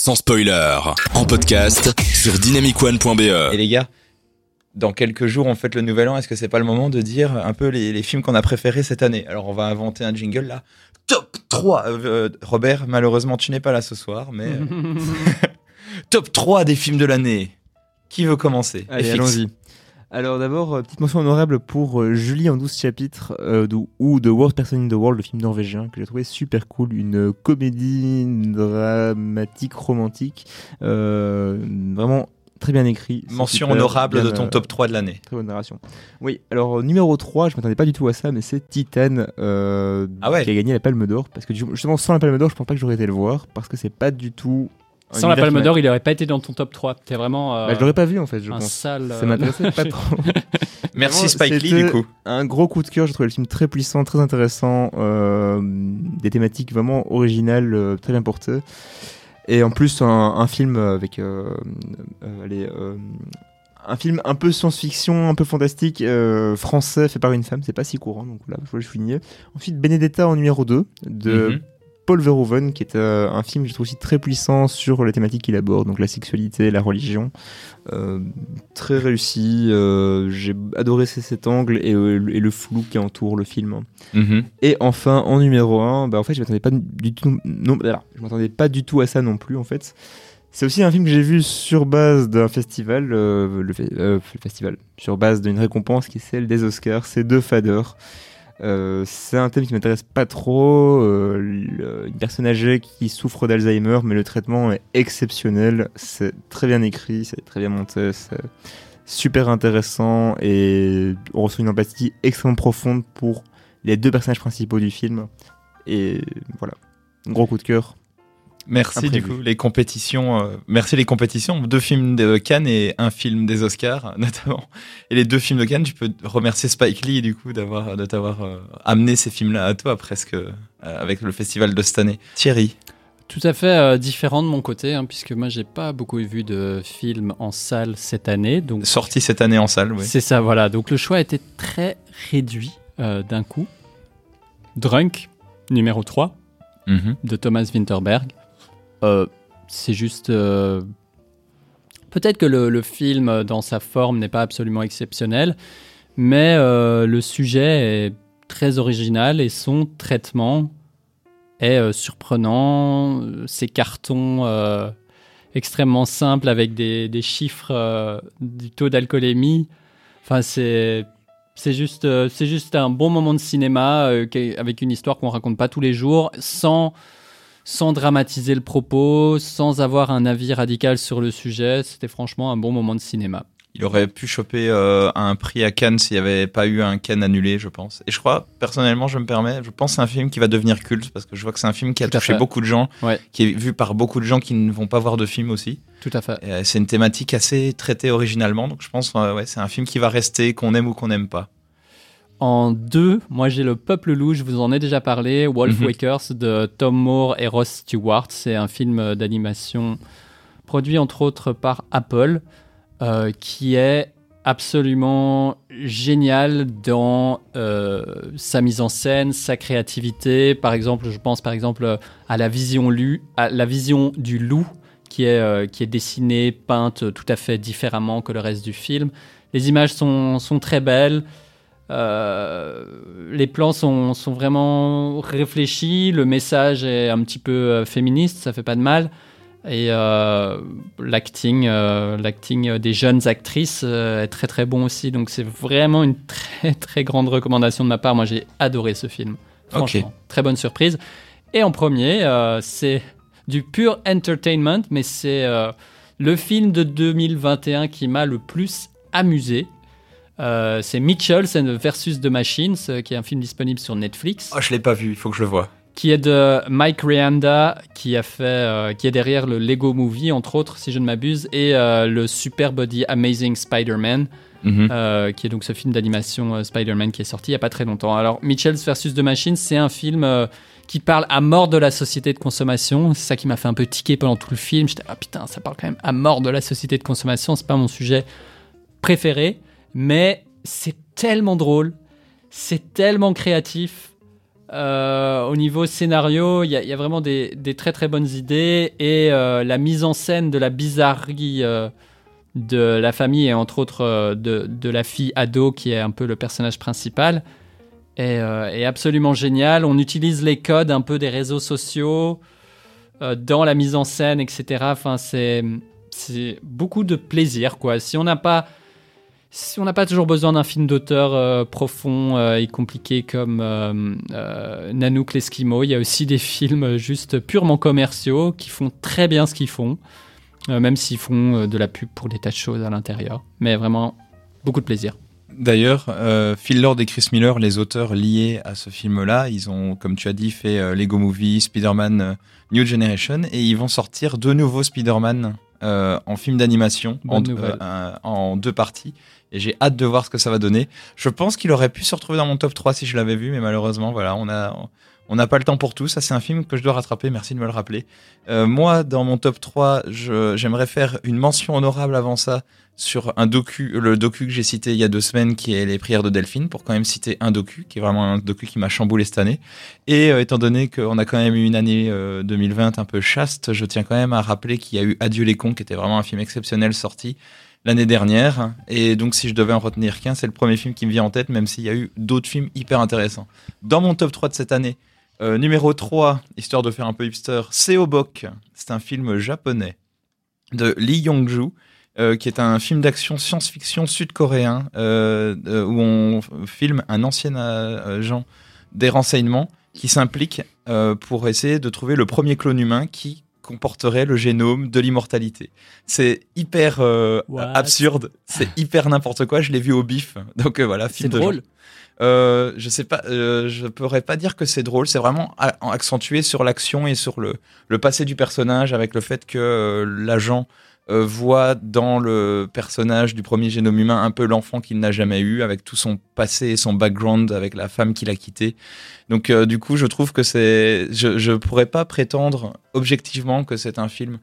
sans spoiler, en podcast sur dynamicone.be. Et les gars, dans quelques jours, on fête le nouvel an. Est-ce que c'est pas le moment de dire un peu les, les films qu'on a préférés cette année? Alors, on va inventer un jingle là. Top 3 Euh, euh, Robert, malheureusement, tu n'es pas là ce soir, mais. euh, top 3 des films de l'année. Qui veut commencer? Allez, allons-y. Alors d'abord, euh, petite mention honorable pour euh, Julie en 12 chapitres euh, de- ou The Worst Person in the World, le film norvégien que j'ai trouvé super cool, une comédie dramatique romantique, euh, vraiment très bien écrit. Mention super, honorable de ton euh, top 3 de l'année. Très bonne narration. Oui, alors numéro 3, je m'attendais pas du tout à ça, mais c'est Titan euh, Ah ouais. qui a gagné la Palme d'Or. Parce que justement, sans la Palme d'Or, je pense pas que j'aurais été le voir, parce que c'est pas du tout. Sans la Palme d'Or, il aurait pas été dans ton top 3. T'es vraiment euh, Bah, je l'aurais pas vu en fait, je un pense. sale. Ça euh, m'intéressait pas trop. Merci Spike Lee, du coup. Un gros coup de cœur, j'ai trouvé le film très puissant, très intéressant, euh, des thématiques vraiment originales, euh, très bien portées. Et en plus, un, un film avec. euh, euh, allez, euh, un film un peu science-fiction, un peu fantastique, euh, français, fait par une femme, c'est pas si courant, donc voilà, je voulais le souligner. Ensuite, Benedetta en numéro 2, de Mhm. Paul Verhoeven, qui est euh, un film que je trouve aussi très puissant sur les thématiques qu'il aborde, donc la sexualité, la religion. Euh, très réussi, euh, j'ai adoré cet angle et, et le flou qui entoure le film. Mhm. Et enfin, en numéro 1, bah, en fait, je m'attendais pas du tout, non, voilà, je m'attendais pas du tout à ça non plus, en fait. C'est aussi un film que j'ai vu sur base d'un festival, euh, le, fe- euh, le festival, sur base d'une récompense qui est celle des Oscars. C'est deux fadeurs. Euh, c'est un thème qui m'intéresse pas trop. euh, une personne âgée qui souffre d'Alzheimer, mais le traitement est exceptionnel. C'est très bien écrit, c'est très bien monté, c'est super intéressant et on ressent une empathie extrêmement profonde pour les deux personnages principaux du film. Et voilà, gros coup de cœur. Merci Imprévu. du coup les compétitions. euh, merci les compétitions. Deux films de Cannes et un film des Oscars notamment. Et les deux films de Cannes, tu peux remercier Spike Lee du coup d'avoir de t'avoir euh, amené ces films-là à toi presque euh, avec le festival de cette année. Thierry. Tout à fait différent de mon côté, hein, puisque moi j'ai pas beaucoup vu de films en salle cette année. Donc Sorti cette année en salle, oui. c'est ça, voilà. Donc le choix été très réduit d'un coup. Drunk, numéro 3, Mhm. de Thomas Winterberg. Euh, c'est juste. euh, Peut-être que le, film, euh, dans sa forme, n'est pas absolument exceptionnel, mais le sujet est très original et son traitement est surprenant. Ces cartons extrêmement simples avec des, des chiffres du taux d'alcoolémie. Enfin, c'est. C'est juste, c'est juste un bon moment de cinéma avec une histoire qu'on raconte pas tous les jours, sans, sans dramatiser le propos, sans avoir un avis radical sur le sujet. C'était franchement un bon moment de cinéma. Il aurait pu choper euh, un prix à Cannes s'il n'y avait pas eu un Cannes annulé, je pense. Et je crois, personnellement, je me permets, je pense que c'est un film qui va devenir culte parce que je vois que c'est un film qui a touché fait. beaucoup de gens, Ouais. qui est vu par beaucoup de gens qui ne vont pas voir de film aussi. Tout à fait. Euh, c'est une thématique assez traitée originalement, donc je pense euh, ouais, c'est un film qui va rester, qu'on aime ou qu'on n'aime pas. En deux, moi j'ai Le Peuple Loup, je vous en ai déjà parlé, Wolf Mhm. Wakers de Tom Moore et Ross Stewart. C'est un film d'animation produit entre autres par Apple, euh, qui est absolument génial dans euh, sa mise en scène, sa créativité. Par exemple, je pense par exemple à la vision, lu, à la vision du loup qui est, euh, qui est dessinée, peinte tout à fait différemment que le reste du film. Les images sont, sont très belles. Euh, les plans sont, sont vraiment réfléchis, le message est un petit peu euh, féministe, ça fait pas de mal. Et euh, l'acting, l'acting des jeunes actrices est très très bon aussi. Donc c'est vraiment une très très grande recommandation de ma part. Moi j'ai adoré ce film. Franchement, très bonne surprise. Et en premier, euh, c'est du pur entertainment, mais c'est euh, le film de 2021 qui m'a le plus amusé. Euh, c'est Mitchells and versus The Machines, euh, qui est un film disponible sur Netflix, Oh, je l'ai pas vu, il faut que je le voie. qui est de Mike Rianda, qui a fait, euh, qui est derrière le Lego Movie entre autres, si je ne m'abuse, et euh, le Super Body Amazing Spider-Man, Mhm. qui est donc ce film d'animation Spider-Man qui est sorti il y a pas très longtemps. Alors Mitchells versus The Machines, c'est un film qui parle à mort de la société de consommation. C'est ça qui m'a fait un peu tiquer pendant tout le film. J'étais ah putain, ça parle quand même à mort de la société de consommation. C'est pas mon sujet préféré, mais c'est tellement drôle, c'est tellement créatif. Euh, au niveau scénario, il y, a- vraiment des, très très bonnes idées et euh, la mise en scène de la bizarrerie euh, de la famille et entre autres de, de la fille ado qui est un peu le personnage principal est, est absolument génial. On utilise les codes un peu des réseaux sociaux dans la mise en scène, etc. Enfin, c'est beaucoup de plaisir quoi. Si on n'a pas on n'a pas toujours besoin d'un film d'auteur euh, profond euh, et compliqué comme euh, euh, Nanook l'Eskimo, il y a aussi des films juste purement commerciaux qui font très bien ce qu'ils font, même s'ils font de la pub pour des tas de choses à l'intérieur. Mais vraiment, beaucoup de plaisir. D'ailleurs, Phil Lord et Chris Miller, les auteurs liés à ce film-là, ils ont, comme tu as dit, fait Lego Movie, Spider-Man New Generation, et ils vont sortir deux nouveaux Spider-Man euh, en film d'animation, en, euh, en deux parties. Et j'ai hâte de voir ce que ça va donner. Je pense qu'il aurait pu se retrouver dans mon top 3 si je l'avais vu, mais malheureusement, voilà, on a, on n'a pas le temps pour tout. Ça, c'est un film que je dois rattraper. Merci de me le rappeler. Euh, moi, dans mon top 3, je- j'aimerais faire une mention honorable avant ça sur un docu, le docu que j'ai cité il y a deux semaines, qui est Les prières de Delphine, pour quand même citer un docu, qui est vraiment un docu qui m'a chamboulé cette année. Et euh, étant donné qu'on a quand même eu une année euh, 2020 un peu chaste, je tiens quand même à rappeler qu'il y a eu Adieu les cons, qui était vraiment un film exceptionnel sorti l'année dernière. Et donc, si je devais en retenir qu'un, c'est le premier film qui me vient en tête, même s'il y a eu d'autres films hyper intéressants. Dans mon top 3 de cette année, euh, numéro 3, histoire de faire un peu hipster, Seobok. C'est un film japonais de Lee Yong-ju, euh, qui est un film d'action science-fiction sud-coréen, euh, où on filme un ancien agent des renseignements qui s'implique pour essayer de trouver le premier clone humain qui comporterait le génome de l'immortalité. C'est hyper euh, absurde, c'est hyper n'importe quoi. Je l'ai vu au bif, donc euh, voilà, C'est film de drôle. Euh, je sais pas, euh, je pourrais pas dire que c'est drôle. C'est vraiment accentué sur l'action et sur le, le passé du personnage, avec le fait que l'agent euh, voit dans le personnage du premier génome humain un peu l'enfant qu'il n'a jamais eu, avec tout son passé et son background, avec la femme qu'il a quittée. Donc euh, du coup, je trouve que c'est, je, je pourrais pas prétendre objectivement que c'est un film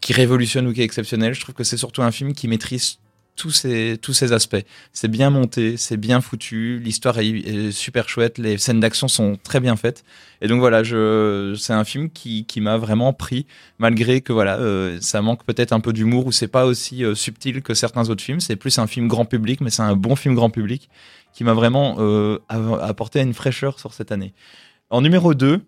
qui révolutionne ou qui est exceptionnel. Je trouve que c'est surtout un film qui maîtrise tous ces, aspects. C'est bien monté, c'est bien foutu, l'histoire est, super chouette, les scènes d'action sont très bien faites. Et donc voilà, c'est un film qui, m'a vraiment pris, malgré que voilà, euh, ça manque peut-être un peu d'humour ou c'est pas aussi euh, subtil que certains autres films. C'est plus un film grand public, mais c'est un bon film grand public qui m'a vraiment euh, apporté une fraîcheur sur cette année. En numéro 2,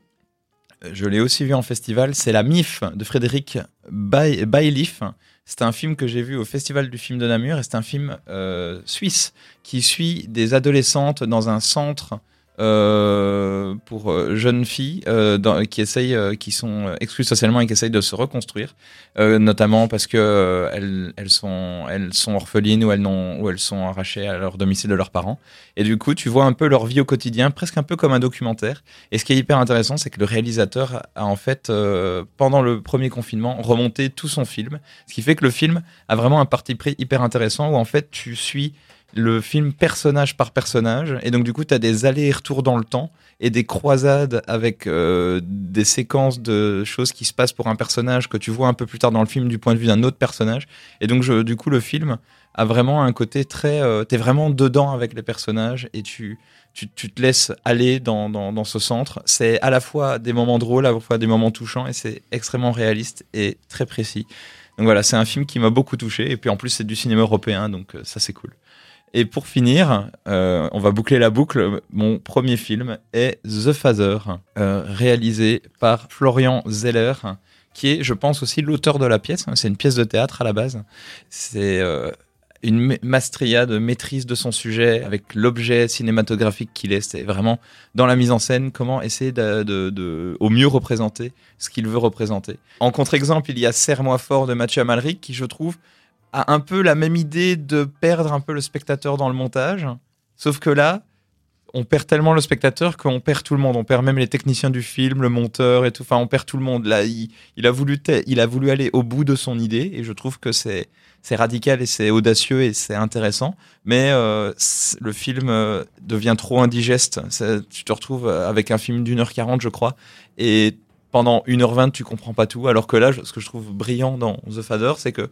je l'ai aussi vu en festival, c'est La MIF de Frédéric Bailiff. C'est un film que j'ai vu au Festival du film de Namur et c'est un film euh, suisse qui suit des adolescentes dans un centre euh, pour euh, jeunes filles euh, qui essayent, euh, qui sont exclues socialement et qui essayent de se reconstruire, euh, notamment parce que elles, elles sont, elles sont orphelines ou elles n'ont, ou elles sont arrachées à leur domicile de leurs parents. Et du coup, tu vois un peu leur vie au quotidien, presque un peu comme un documentaire. Et ce qui est hyper intéressant, c'est que le réalisateur a en fait, pendant le premier confinement, remonté tout son film, ce qui fait que le film a vraiment un parti pris hyper intéressant où en fait tu suis le film personnage par personnage et donc du coup tu as des allers et retours dans le temps et des croisades avec euh, des séquences de choses qui se passent pour un personnage que tu vois un peu plus tard dans le film du point de vue d'un autre personnage et donc je, du coup le film a vraiment un côté très euh, t'es vraiment dedans avec les personnages et tu tu, tu te laisses aller dans, dans, dans ce centre. C'est à la fois des moments drôles, à la fois des moments touchants, et c'est extrêmement réaliste et très précis. Donc voilà, c'est un film qui m'a beaucoup touché, et puis en plus c'est du cinéma européen, donc euh, ça c'est cool. Et pour finir, euh, on va boucler la boucle. Mon premier film est The Father, euh, réalisé par Florian Zeller, qui est, je pense, aussi l'auteur de la pièce. C'est une pièce de théâtre à la base. C'est euh, une ma- maestria de maîtrise de son sujet avec l'objet cinématographique qu'il est. C'est vraiment dans la mise en scène comment essayer de, de- de- au mieux représenter ce qu'il veut représenter. En contre-exemple, il y a Serre-moi fort de Mathieu Amalric qui, je trouve, a un peu la même idée de perdre un peu le spectateur dans le montage. Sauf que là, on perd tellement le spectateur qu'on perd tout le monde. On perd même les techniciens du film, le monteur et tout. Enfin, on perd tout le monde. Là, il, il a voulu, il a voulu aller au bout de son idée et je trouve que c'est radical et c'est audacieux et c'est intéressant. Mais euh, le film euh, devient trop indigeste. Tu te retrouves avec un film d'une heure quarante, je crois, et pendant 1h20, tu comprends pas tout. Alors que là, ce que je trouve brillant dans The Father, c'est que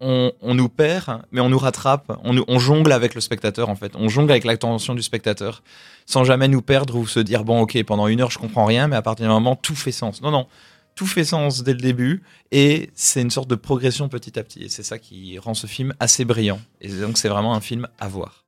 on, on nous perd, mais on nous rattrape, on, on jongle avec le spectateur en fait, on jongle avec l'attention du spectateur, sans jamais nous perdre ou se dire bon ok pendant une heure je comprends rien, mais à partir d'un moment tout fait sens. Non non, tout fait sens dès le début et c'est une sorte de progression petit à petit et c'est ça qui rend ce film assez brillant. Et donc c'est vraiment un film à voir.